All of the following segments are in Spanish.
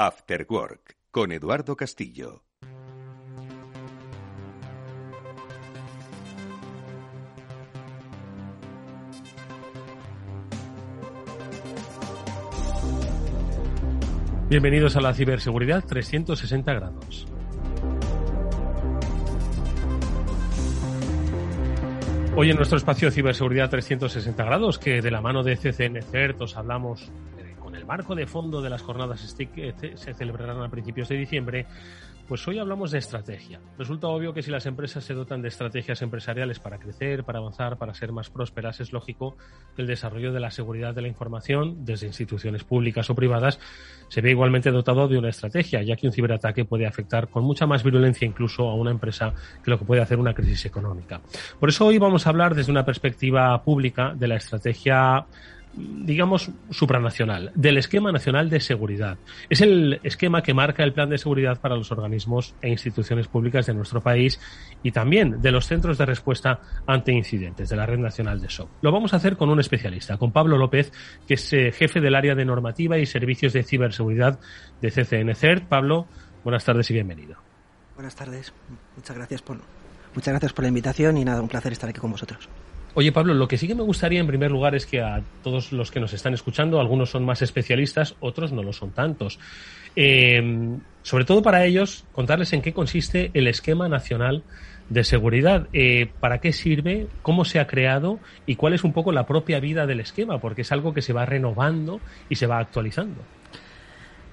After Work con Eduardo Castillo. Bienvenidos a la ciberseguridad 360 grados. Hoy en nuestro espacio ciberseguridad 360 grados, que de la mano de CCN CERT os hablamos marco de fondo de las jornadas que se celebrarán a principios de diciembre, pues hoy hablamos de estrategia. Resulta obvio que si las empresas se dotan de estrategias empresariales para crecer, para avanzar, para ser más prósperas, es lógico que el desarrollo de la seguridad de la información, desde instituciones públicas o privadas, se ve igualmente dotado de una estrategia, ya que un ciberataque puede afectar con mucha más virulencia incluso a una empresa que lo que puede hacer una crisis económica. Por eso hoy vamos a hablar desde una perspectiva pública de la estrategia digamos, supranacional, del esquema nacional de seguridad. Es el esquema que marca el plan de seguridad para los organismos e instituciones públicas de nuestro país y también de los centros de respuesta ante incidentes de la Red Nacional de SOC. Lo vamos a hacer con un especialista, con Pablo López, que es eh, jefe del área de normativa y servicios de ciberseguridad de CCN CERT. Pablo, buenas tardes y bienvenido. Buenas tardes. Muchas gracias por, muchas gracias por la invitación y nada, un placer estar aquí con vosotros. Oye, Pablo, lo que sí que me gustaría en primer lugar es que a todos los que nos están escuchando, algunos son más especialistas, otros no lo son tantos. Eh, sobre todo para ellos, contarles en qué consiste el esquema nacional de seguridad, eh, para qué sirve, cómo se ha creado y cuál es un poco la propia vida del esquema, porque es algo que se va renovando y se va actualizando.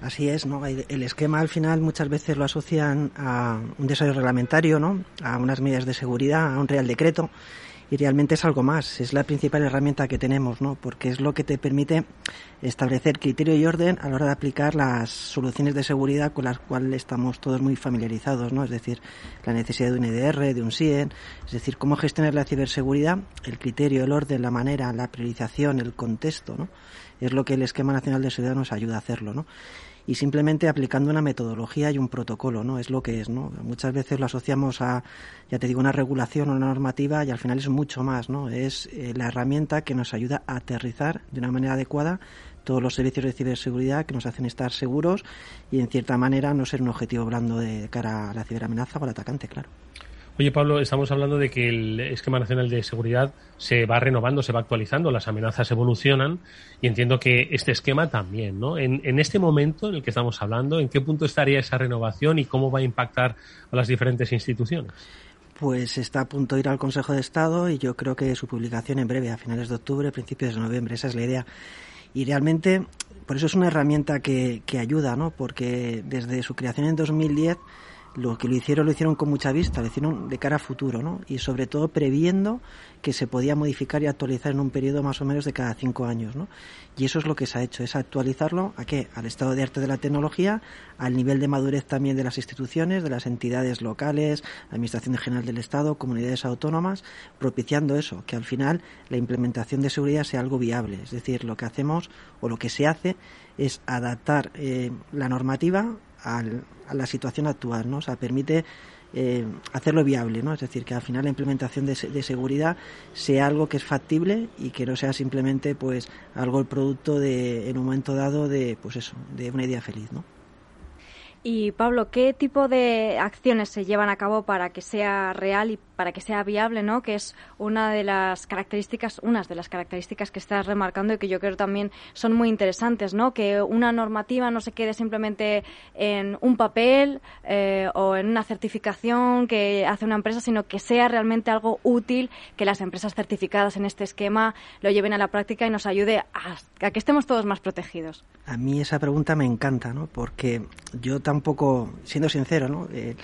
Así es, ¿no? El esquema al final muchas veces lo asocian a un desarrollo reglamentario, ¿no? A unas medidas de seguridad, a un real decreto y realmente es algo más, es la principal herramienta que tenemos, ¿no? Porque es lo que te permite establecer criterio y orden a la hora de aplicar las soluciones de seguridad con las cuales estamos todos muy familiarizados, ¿no? Es decir, la necesidad de un EDR, de un SIEN, es decir, cómo gestionar la ciberseguridad, el criterio, el orden, la manera, la priorización, el contexto, ¿no? Es lo que el esquema nacional de seguridad nos ayuda a hacerlo, ¿no? Y simplemente aplicando una metodología y un protocolo, ¿no? Es lo que es, ¿no? Muchas veces lo asociamos a, ya te digo, una regulación o una normativa y al final es mucho más, ¿no? Es eh, la herramienta que nos ayuda a aterrizar de una manera adecuada todos los servicios de ciberseguridad que nos hacen estar seguros y en cierta manera no ser un objetivo blando de cara a la ciberamenaza o al atacante, claro. Oye, Pablo, estamos hablando de que el esquema nacional de seguridad se va renovando, se va actualizando, las amenazas evolucionan y entiendo que este esquema también, ¿no? En, este momento en el que estamos hablando, ¿en qué punto estaría esa renovación y cómo va a impactar a las diferentes instituciones? Pues está a punto de ir al Consejo de Estado y yo creo que su publicación en breve, a finales de octubre, principios de noviembre, esa es la idea. Y realmente, por eso es una herramienta que, que ayuda, ¿no? Porque desde su creación en 2010 lo que lo hicieron lo hicieron con mucha vista, lo hicieron de cara a futuro, ¿no? Y sobre todo previendo que se podía modificar y actualizar en un periodo más o menos de cada cinco años, ¿no? Y eso es lo que se ha hecho, es actualizarlo a qué? Al estado de arte de la tecnología, al nivel de madurez también de las instituciones, de las entidades locales, Administración General del Estado, comunidades autónomas, propiciando eso, que al final la implementación de seguridad sea algo viable. Es decir, lo que hacemos o lo que se hace es adaptar eh, la normativa a la situación actual, ¿no? O sea, permite eh, hacerlo viable, ¿no? Es decir, que al final la implementación de, de, seguridad sea algo que es factible y que no sea simplemente, pues, algo el producto de, en un momento dado de, pues eso, de una idea feliz, ¿no? Y Pablo, ¿qué tipo de acciones se llevan a cabo para que sea real y para que sea viable, ¿no? Que es una de las características, unas de las características que estás remarcando y que yo creo también son muy interesantes, ¿no? Que una normativa no se quede simplemente en un papel eh, o en una certificación que hace una empresa, sino que sea realmente algo útil, que las empresas certificadas en este esquema lo lleven a la práctica y nos ayude a, que estemos todos más protegidos. A mí esa pregunta me encanta, ¿no? Porque yo también poco, siendo sincero, ¿no? Eh,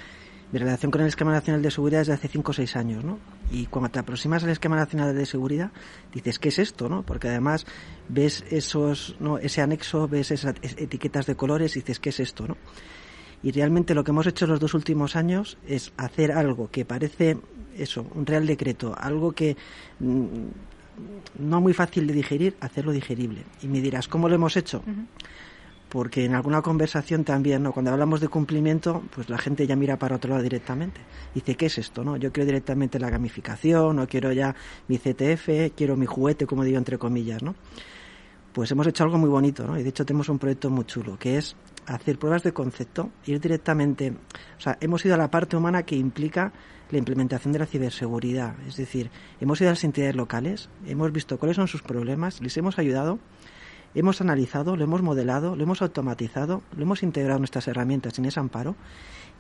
mi relación con el esquema nacional de seguridad es de hace 5 o 6 años, ¿no? Y cuando te aproximas al esquema nacional de seguridad, dices, ¿qué es esto, no? Porque además ves esos, ¿no? ese anexo, ves esas etiquetas de colores y dices, ¿qué es esto, no? Y realmente lo que hemos hecho los dos últimos años es hacer algo que parece, eso, un real decreto, algo que mm, no muy fácil de digerir, hacerlo digerible. Y me dirás, ¿cómo lo hemos hecho? Porque en alguna conversación también, ¿no? Cuando hablamos de cumplimiento, pues la gente ya mira para otro lado directamente. Dice, ¿qué es esto, no? Yo quiero directamente la gamificación, o quiero ya mi CTF, quiero mi juguete, como digo entre comillas, ¿no? pues hemos hecho algo muy bonito, ¿no? Y de hecho tenemos un proyecto muy chulo, que es hacer pruebas de concepto, ir directamente, o sea, hemos ido a la parte humana que implica la implementación de la ciberseguridad, es decir, hemos ido a las entidades locales, hemos visto cuáles son sus problemas, les hemos ayudado, hemos analizado, lo hemos modelado, lo hemos automatizado, lo hemos integrado en nuestras herramientas en ese amparo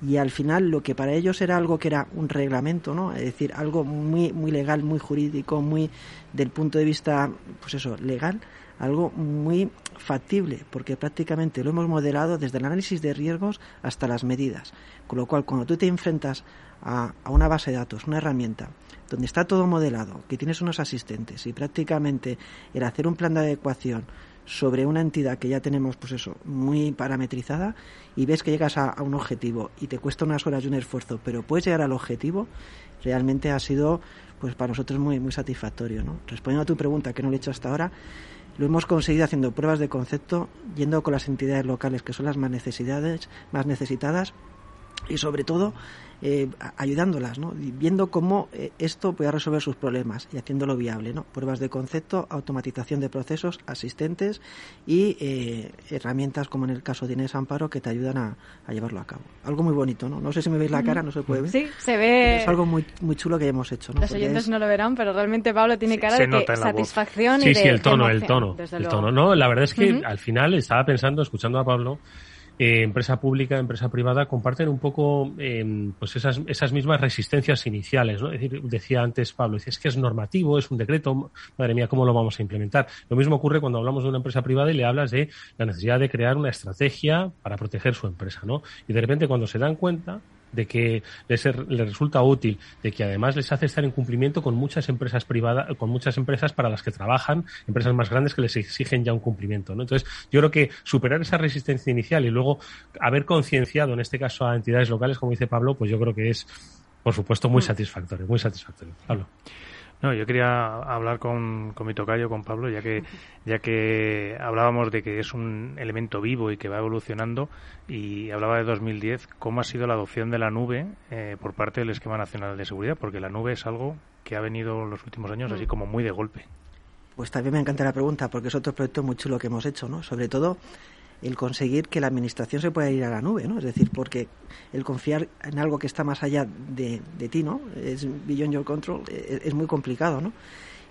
y al final lo que para ellos era algo que era un reglamento, ¿no? Es decir, algo muy muy legal, muy jurídico, muy del punto de vista pues eso, legal, algo muy factible, porque prácticamente lo hemos modelado desde el análisis de riesgos hasta las medidas. Con lo cual, cuando tú te enfrentas a, una base de datos, una herramienta, donde está todo modelado, que tienes unos asistentes y prácticamente el hacer un plan de adecuación sobre una entidad que ya tenemos, pues eso, muy parametrizada y ves que llegas a, un objetivo y te cuesta unas horas y un esfuerzo, pero puedes llegar al objetivo, realmente ha sido, pues para nosotros muy, muy satisfactorio, ¿no? Respondiendo a tu pregunta que no le he hecho hasta ahora, lo hemos conseguido haciendo pruebas de concepto, yendo con las entidades locales que son las más necesidades, más necesitadas y sobre todo eh, ayudándolas, ¿no? viendo cómo eh, esto puede resolver sus problemas y haciéndolo viable. ¿no? Pruebas de concepto, automatización de procesos, asistentes y eh, herramientas como en el caso de Inés Amparo que te ayudan a, llevarlo a cabo. Algo muy bonito, ¿no? No sé si me veis la cara, no se puede ver. Sí, se ve. es algo muy, muy chulo que hemos hecho. ¿no? Los oyentes no lo verán, pero realmente Pablo tiene cara de satisfacción sí, y de Sí, el tono, el tono. El tono. No, la verdad es que al final estaba pensando, escuchando a Pablo, eh, empresa pública, empresa privada, comparten un poco em, pues esas, esas mismas resistencias iniciales. ¿no? Es decir, decía antes Pablo, es que es normativo, es un decreto, madre mía, ¿cómo lo vamos a implementar? Lo mismo ocurre cuando hablamos de una empresa privada y le hablas de la necesidad de crear una estrategia para proteger su empresa. ¿no? Y de repente cuando se dan cuenta de que les, les, resulta útil, de que además les hace estar en cumplimiento con muchas empresas privadas, con muchas empresas para las que trabajan, empresas más grandes que les exigen ya un cumplimiento. ¿no? Entonces, yo creo que superar esa resistencia inicial y luego haber concienciado, en este caso a entidades locales, como dice Pablo, pues yo creo que es, por supuesto, muy mm. satisfactorio, muy satisfactorio. Pablo. No, yo quería hablar con, con mi tocayo, con Pablo, ya que, ya que hablábamos de que es un elemento vivo y que va evolucionando, y hablaba de 2010, cómo ha sido la adopción de la nube eh, por parte del Esquema Nacional de Seguridad, porque la nube es algo que ha venido en los últimos años así mm. como muy de golpe. Pues también me encanta la pregunta, porque es otro proyecto muy chulo que hemos hecho, ¿no? Sobre todo el conseguir que la administración se pueda ir a la nube, ¿no? Es decir, porque el confiar en algo que está más allá de, de ti, ¿no? Es beyond your control, es, es, muy complicado, ¿no?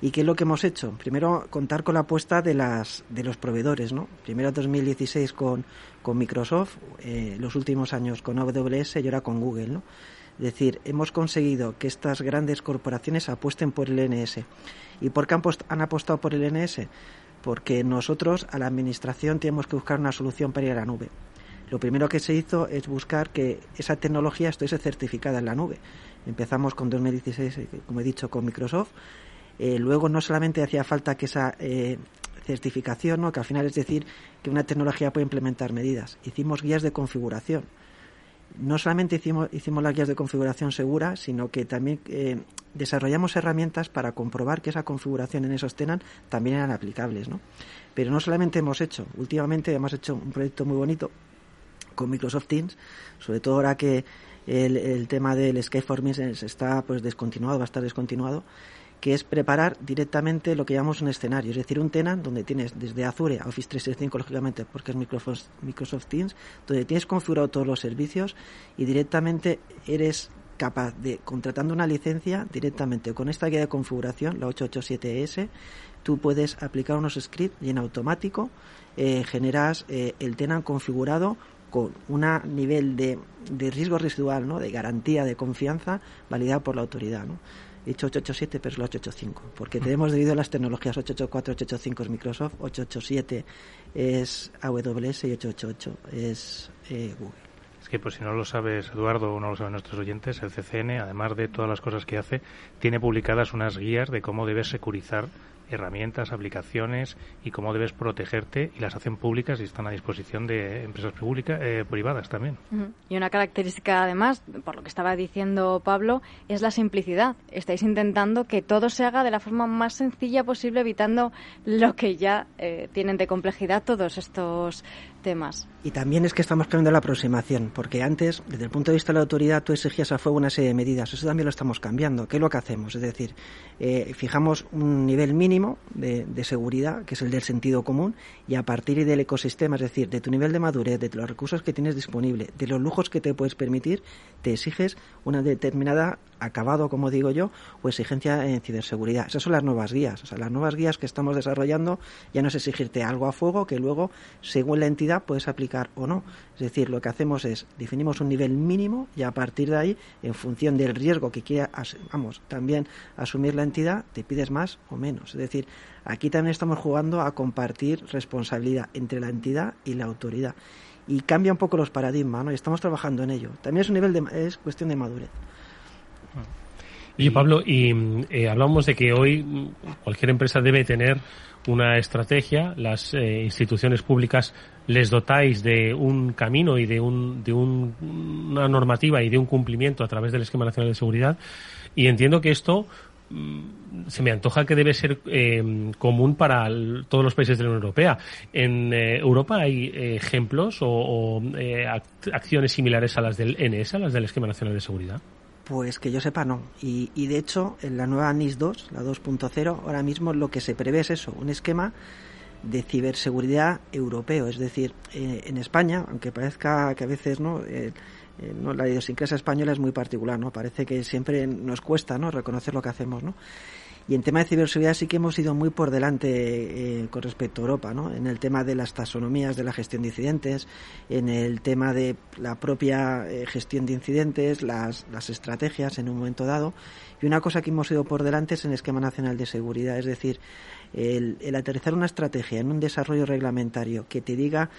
¿Y qué es lo que hemos hecho? Primero, contar con la apuesta de, las, de los proveedores, ¿no? Primero 2016 con, con Microsoft, eh, los últimos años con AWS y ahora con Google, ¿no? Es decir, hemos conseguido que estas grandes corporaciones apuesten por el NS. ¿Y por qué han, han apostado por el NS? Porque nosotros a la administración tenemos que buscar una solución para ir a la nube. Lo primero que se hizo es buscar que esa tecnología estuviese certificada en la nube. Empezamos con 2016, eh, como he dicho, con Microsoft. Eh, luego no solamente hacía falta que esa eh, certificación, ¿no? que al final es decir que una tecnología puede implementar medidas. Hicimos guías de configuración no solamente hicimos, hicimos las guías de configuración segura, sino que también eh, desarrollamos herramientas para comprobar que esa configuración en esos tenant también eran aplicables. ¿no? Pero no solamente hemos hecho, últimamente hemos hecho un proyecto muy bonito con Microsoft Teams, sobre todo ahora que el, el tema del Skype for está pues descontinuado, va a estar descontinuado que es preparar directamente lo que llamamos un escenario, es decir, un tenant donde tienes desde Azure a Office 365, lógicamente, porque es Microsoft, Microsoft Teams, donde tienes configurado todos los servicios y directamente eres capaz de, contratando una licencia directamente con esta guía de configuración, la 887S, tú puedes aplicar unos scripts y en automático eh, generas eh, el tenant configurado con un nivel de, de riesgo residual, ¿no? de garantía de confianza validado por la autoridad. ¿no? Dicho 887, pero es la 885, porque tenemos debido a las tecnologías 884, 885 es Microsoft, 887 es AWS y 888 es eh, Google. Es que, pues si no lo sabes, Eduardo, o no lo saben nuestros oyentes, el CCN, además de todas las cosas que hace, tiene publicadas unas guías de cómo debes securizar herramientas, aplicaciones y cómo debes protegerte y las hacen públicas y están a disposición de empresas públicas, eh, privadas también. Y una característica además, por lo que estaba diciendo Pablo, es la simplicidad. Estáis intentando que todo se haga de la forma más sencilla posible, evitando lo que ya eh, tienen de complejidad todos estos Y también es que estamos cambiando la aproximación, porque antes, desde el punto de vista de la autoridad, tú exigías a fuego una serie de medidas. Eso también lo estamos cambiando. ¿Qué es lo que hacemos? Es decir, eh, fijamos un nivel mínimo de, seguridad, que es el del sentido común, y a partir del ecosistema, es decir, de tu nivel de madurez, de los recursos que tienes disponible, de los lujos que te puedes permitir, te exiges una determinada acabado, como digo yo, o exigencia en ciberseguridad. Esas son las nuevas guías. O sea, las nuevas guías que estamos desarrollando ya no es exigirte algo a fuego que luego, según la entidad, puedes aplicar o no. Es decir, lo que hacemos es definimos un nivel mínimo y a partir de ahí, en función del riesgo que quiera, vamos, también asumir la entidad, te pides más o menos. Es decir, aquí también estamos jugando a compartir responsabilidad entre la entidad y la autoridad. Y cambia un poco los paradigmas, ¿no? Y estamos trabajando en ello. También es un nivel de, es cuestión de madurez. Y Pablo, y eh, de que hoy cualquier empresa debe tener una estrategia, las eh, instituciones públicas les dotáis de un camino y de, un, de una normativa y de un cumplimiento a través del Esquema Nacional de Seguridad. Y entiendo que esto mm, se me antoja que debe ser eh, común para todos los países de la Unión Europea. ¿En Europa hay ejemplos o acciones similares a las del NS, a las del Esquema Nacional de Seguridad? Pues que yo sepa no. Y, de hecho, en la nueva NIS 2, la 2.0, ahora mismo lo que se prevé es eso, un esquema de ciberseguridad europeo. Es decir, eh, en España, aunque parezca que a veces no, eh, eh, no la idiosincrasia española es muy particular, ¿no? Parece que siempre nos cuesta, ¿no? Reconocer lo que hacemos, ¿no? Y en tema de ciberseguridad sí que hemos ido muy por delante eh, con respecto a Europa, ¿no? En el tema de las taxonomías de la gestión de incidentes, en el tema de la propia eh, gestión de incidentes, las, las estrategias en un momento dado. Y una cosa que hemos ido por delante es en el esquema nacional de seguridad, es decir, el, el aterrizar una estrategia en un desarrollo reglamentario que te diga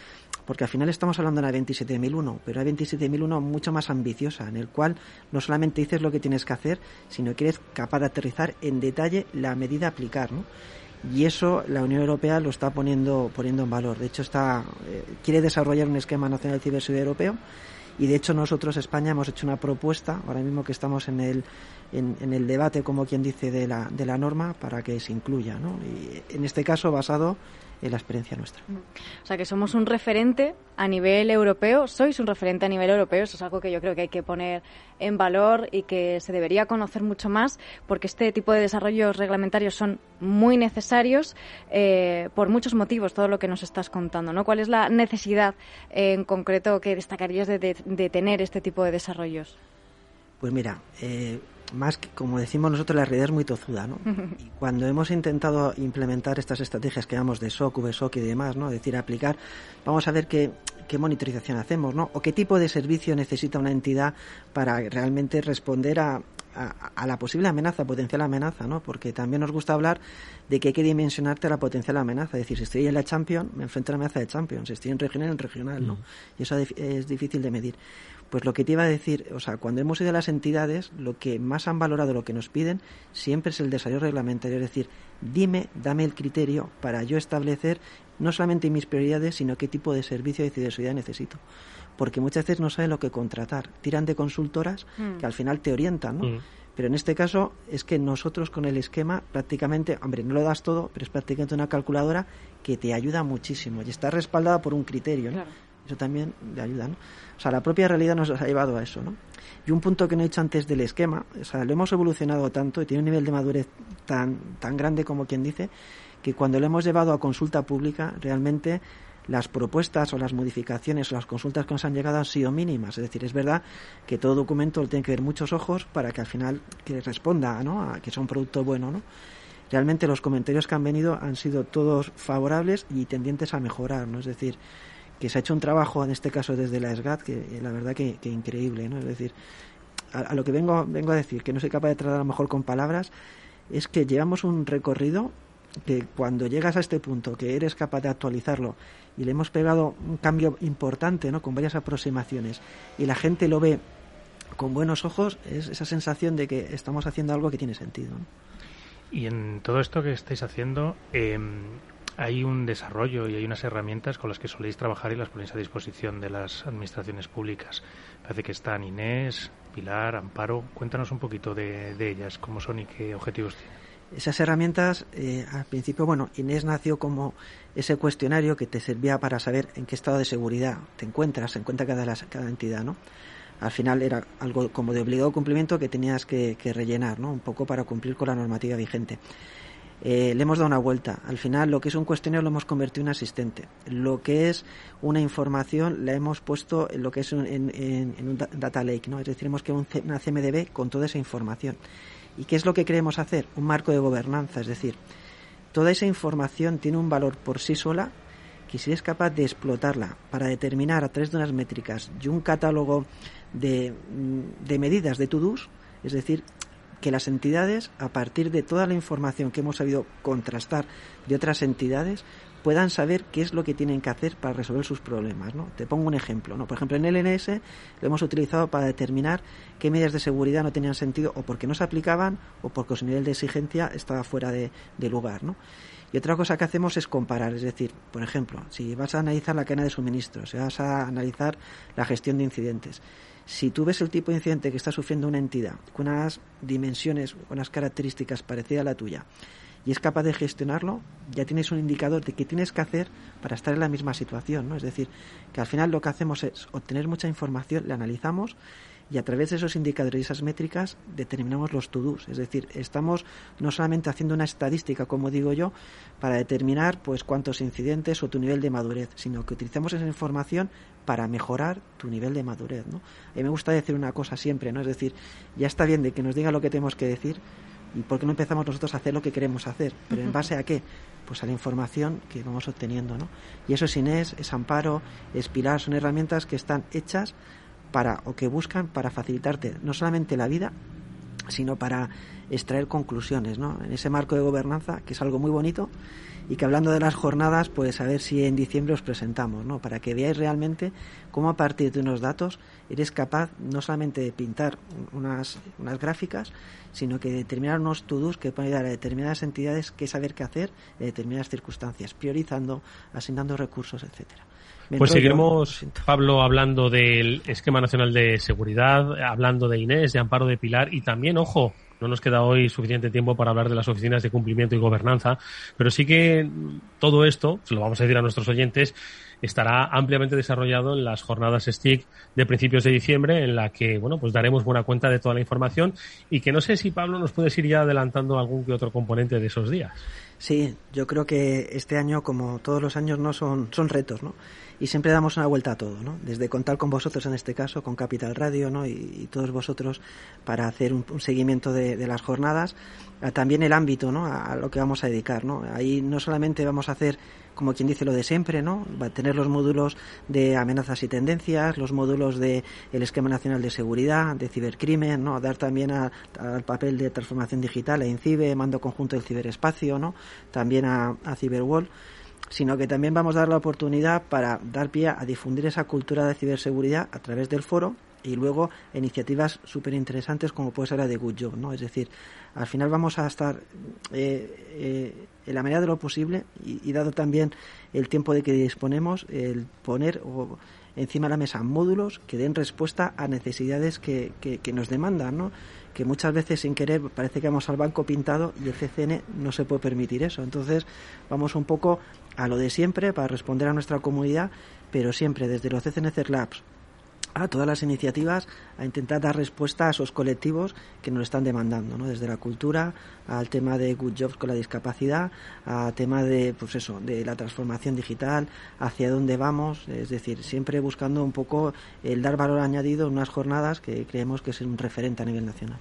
porque al final estamos hablando de la 27001, pero la 27001 mucho más ambiciosa, en el cual no solamente dices lo que tienes que hacer, sino que eres capaz de aterrizar en detalle la medida a aplicar, ¿no? Y eso la Unión Europea lo está poniendo, poniendo en valor. De hecho, está, eh, quiere desarrollar un esquema nacional de ciberseguridad europeo y de hecho nosotros, España, hemos hecho una propuesta, ahora mismo que estamos en el, en, el debate, como quien dice, de la, de la norma para que se incluya. ¿no? Y en este caso, basado en la experiencia nuestra. O sea, que somos un referente a nivel europeo, sois un referente a nivel europeo, eso es algo que yo creo que hay que poner en valor y que se debería conocer mucho más, porque este tipo de desarrollos reglamentarios son muy necesarios eh, por muchos motivos, todo lo que nos estás contando, ¿no? ¿Cuál es la necesidad en concreto que destacarías de, de, tener este tipo de desarrollos? Pues mira, eh, más que, como decimos nosotros, la realidad es muy tozuda, ¿no? Y cuando hemos intentado implementar estas estrategias que llamamos de SOC, VSOC y demás, ¿no? Es decir, aplicar, vamos a ver qué, qué monitorización hacemos, ¿no? O qué tipo de servicio necesita una entidad para realmente responder a, a, la posible amenaza, potencial amenaza, ¿no? Porque también nos gusta hablar de que hay que dimensionarte a la potencial amenaza. Es decir, si estoy en la Champion, me enfrento a la amenaza de Champions. Si estoy en regional, en regional, ¿no? Y eso es difícil de medir. Pues lo que te iba a decir, o sea, cuando hemos ido a las entidades, lo que más han valorado, lo que nos piden, siempre es el desarrollo reglamentario. Es decir, dime, dame el criterio para yo establecer no solamente mis prioridades, sino qué tipo de servicio de ciberseguridad necesito. Porque muchas veces no saben lo que contratar. Tiran de consultoras mm. que al final te orientan, ¿no? Mm. Pero en este caso es que nosotros con el esquema prácticamente, hombre, no lo das todo, pero es prácticamente una calculadora que te ayuda muchísimo y está respaldada por un criterio. ¿no? Eso también le ayuda, ¿no? O sea, la propia realidad nos ha llevado a eso, ¿no? Y un punto que no he dicho antes del esquema, o sea, lo hemos evolucionado tanto y tiene un nivel de madurez tan, tan grande como quien dice, que cuando lo hemos llevado a consulta pública, realmente las propuestas o las modificaciones o las consultas que nos han llegado han sido mínimas. Es decir, es verdad que todo documento lo tiene que ver muchos ojos para que al final que responda, ¿no? A que sea un producto bueno, ¿no? Realmente los comentarios que han venido han sido todos favorables y tendientes a mejorar, ¿no? Es decir, que se ha hecho un trabajo, en este caso desde la SGAT, que eh, la verdad que, increíble, ¿no? Es decir, a, lo que vengo, vengo a decir, que no soy capaz de tratar a lo mejor con palabras, es que llevamos un recorrido que cuando llegas a este punto, que eres capaz de actualizarlo y le hemos pegado un cambio importante, ¿no? Con varias aproximaciones y la gente lo ve con buenos ojos, es esa sensación de que estamos haciendo algo que tiene sentido. Y en todo esto que estáis haciendo, eh, hay un desarrollo y hay unas herramientas con las que soléis trabajar y las ponéis a disposición de las administraciones públicas. Parece que están Inés, Pilar, Amparo. Cuéntanos un poquito de, ellas, cómo son y qué objetivos tienen. Esas herramientas, eh, al principio, bueno, Inés nació como ese cuestionario que te servía para saber en qué estado de seguridad te encuentras, se encuentra cada, entidad, ¿no? Al final era algo como de obligado cumplimiento que tenías que, rellenar, ¿no? Un poco para cumplir con la normativa vigente. Eh, le hemos dado una vuelta. Al final, lo que es un cuestionario lo hemos convertido en asistente. Lo que es una información la hemos puesto en lo que es un, en, un data lake, ¿no? Es decir, hemos creado una CMDB con toda esa información. ¿Y qué es lo que queremos hacer? Un marco de gobernanza, es decir, toda esa información tiene un valor por sí sola que si eres capaz de explotarla para determinar a través de unas métricas y un catálogo de, mm, de medidas de to-dos, es decir, que las entidades, a partir de toda la información que hemos sabido contrastar de otras entidades, puedan saber qué es lo que tienen que hacer para resolver sus problemas. ¿no? Te pongo un ejemplo. ¿no? Por ejemplo, en LNS lo hemos utilizado para determinar qué medidas de seguridad no tenían sentido o porque no se aplicaban o porque su nivel de exigencia estaba fuera de, lugar. ¿no? Y otra cosa que hacemos es comparar, es decir, por ejemplo, si vas a analizar la cadena de suministros, si vas a analizar la gestión de incidentes, si tú ves el tipo de incidente que está sufriendo una entidad con unas dimensiones, unas características parecidas a la tuya, y es capaz de gestionarlo, ya tienes un indicador de qué tienes que hacer para estar en la misma situación, ¿no? Es decir, que al final lo que hacemos es obtener mucha información, la analizamos y a través de esos indicadores y esas métricas determinamos los to-dos. Es decir, estamos no solamente haciendo una estadística, como digo yo, para determinar pues cuántos incidentes o tu nivel de madurez, sino que utilizamos esa información para mejorar tu nivel de madurez. ¿no? A mí me gusta decir una cosa siempre, ¿no? Es decir, ya está bien de que nos diga lo que tenemos que decir, ¿Y por qué no empezamos nosotros a hacer lo que queremos hacer? ¿Pero en base a qué? Pues a la información que vamos obteniendo, ¿no? Y eso es Inés, es Amparo, es Pilar, son herramientas que están hechas para, o que buscan para facilitarte no solamente la vida, sino para extraer conclusiones, ¿no? En ese marco de gobernanza, que es algo muy bonito, y que hablando de las jornadas, pues a ver si en diciembre os presentamos, ¿no? Para que veáis realmente cómo a partir de unos datos eres capaz no solamente de pintar unas, unas gráficas, sino que determinar unos to-dos que pueden ayudar a determinadas entidades qué saber qué hacer en determinadas circunstancias, priorizando, asignando recursos, etcétera. Pues seguiremos, Pablo, hablando del esquema nacional de seguridad, hablando de Inés, de Amparo de Pilar y también, ojo, no nos queda hoy suficiente tiempo para hablar de las oficinas de cumplimiento y gobernanza, pero sí que todo esto, se lo vamos a decir a nuestros oyentes, estará ampliamente desarrollado en las jornadas STIC de principios de diciembre, en la que, bueno, pues daremos buena cuenta de toda la información y que no sé si Pablo nos puedes ir ya adelantando algún que otro componente de esos días. Sí, yo creo que este año, como todos los años, no son, son retos, ¿no? y siempre damos una vuelta a todo, ¿no? Desde contar con vosotros en este caso, con Capital Radio, ¿no? Y, todos vosotros para hacer un, seguimiento de, las jornadas, también el ámbito, ¿no? A, lo que vamos a dedicar, ¿no? Ahí no solamente vamos a hacer, como quien dice, lo de siempre, ¿no? Va a tener los módulos de amenazas y tendencias, los módulos de el esquema nacional de seguridad, de cibercrimen, ¿no? Dar también al papel de transformación digital a INCIBE, mando conjunto del ciberespacio, ¿no? También a, a sino que también vamos a dar la oportunidad para dar pie a difundir esa cultura de ciberseguridad a través del foro y luego iniciativas súper interesantes como puede ser la de Good Job, ¿no? Es decir, al final vamos a estar eh, eh, en la medida de lo posible y, dado también el tiempo de que disponemos, el poner encima de la mesa módulos que den respuesta a necesidades que, que, que nos demandan, ¿no? que muchas veces sin querer parece que vamos al banco pintado y el CCN no se puede permitir eso. Entonces vamos un poco a lo de siempre para responder a nuestra comunidad, pero siempre desde los CCN Labs a todas las iniciativas a intentar dar respuesta a esos colectivos que nos están demandando, ¿no? desde la cultura al tema de good jobs con la discapacidad, al tema de pues eso, de la transformación digital, hacia dónde vamos, es decir, siempre buscando un poco el dar valor añadido en unas jornadas que creemos que es un referente a nivel nacional.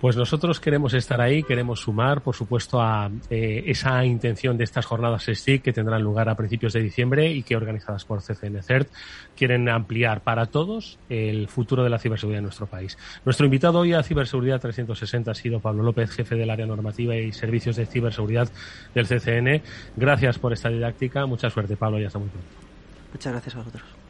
Pues nosotros queremos estar ahí, queremos sumar, por supuesto, a eh, esa intención de estas jornadas STIC que tendrán lugar a principios de diciembre y que organizadas por CCNCERT quieren ampliar para todos el futuro de la ciberseguridad en nuestro país. Nuestro invitado hoy a Ciberseguridad 360 ha sido Pablo López, jefe del área normativa y servicios de ciberseguridad del CCN. Gracias por esta didáctica. Mucha suerte, Pablo, y hasta muy pronto. Muchas gracias a vosotros.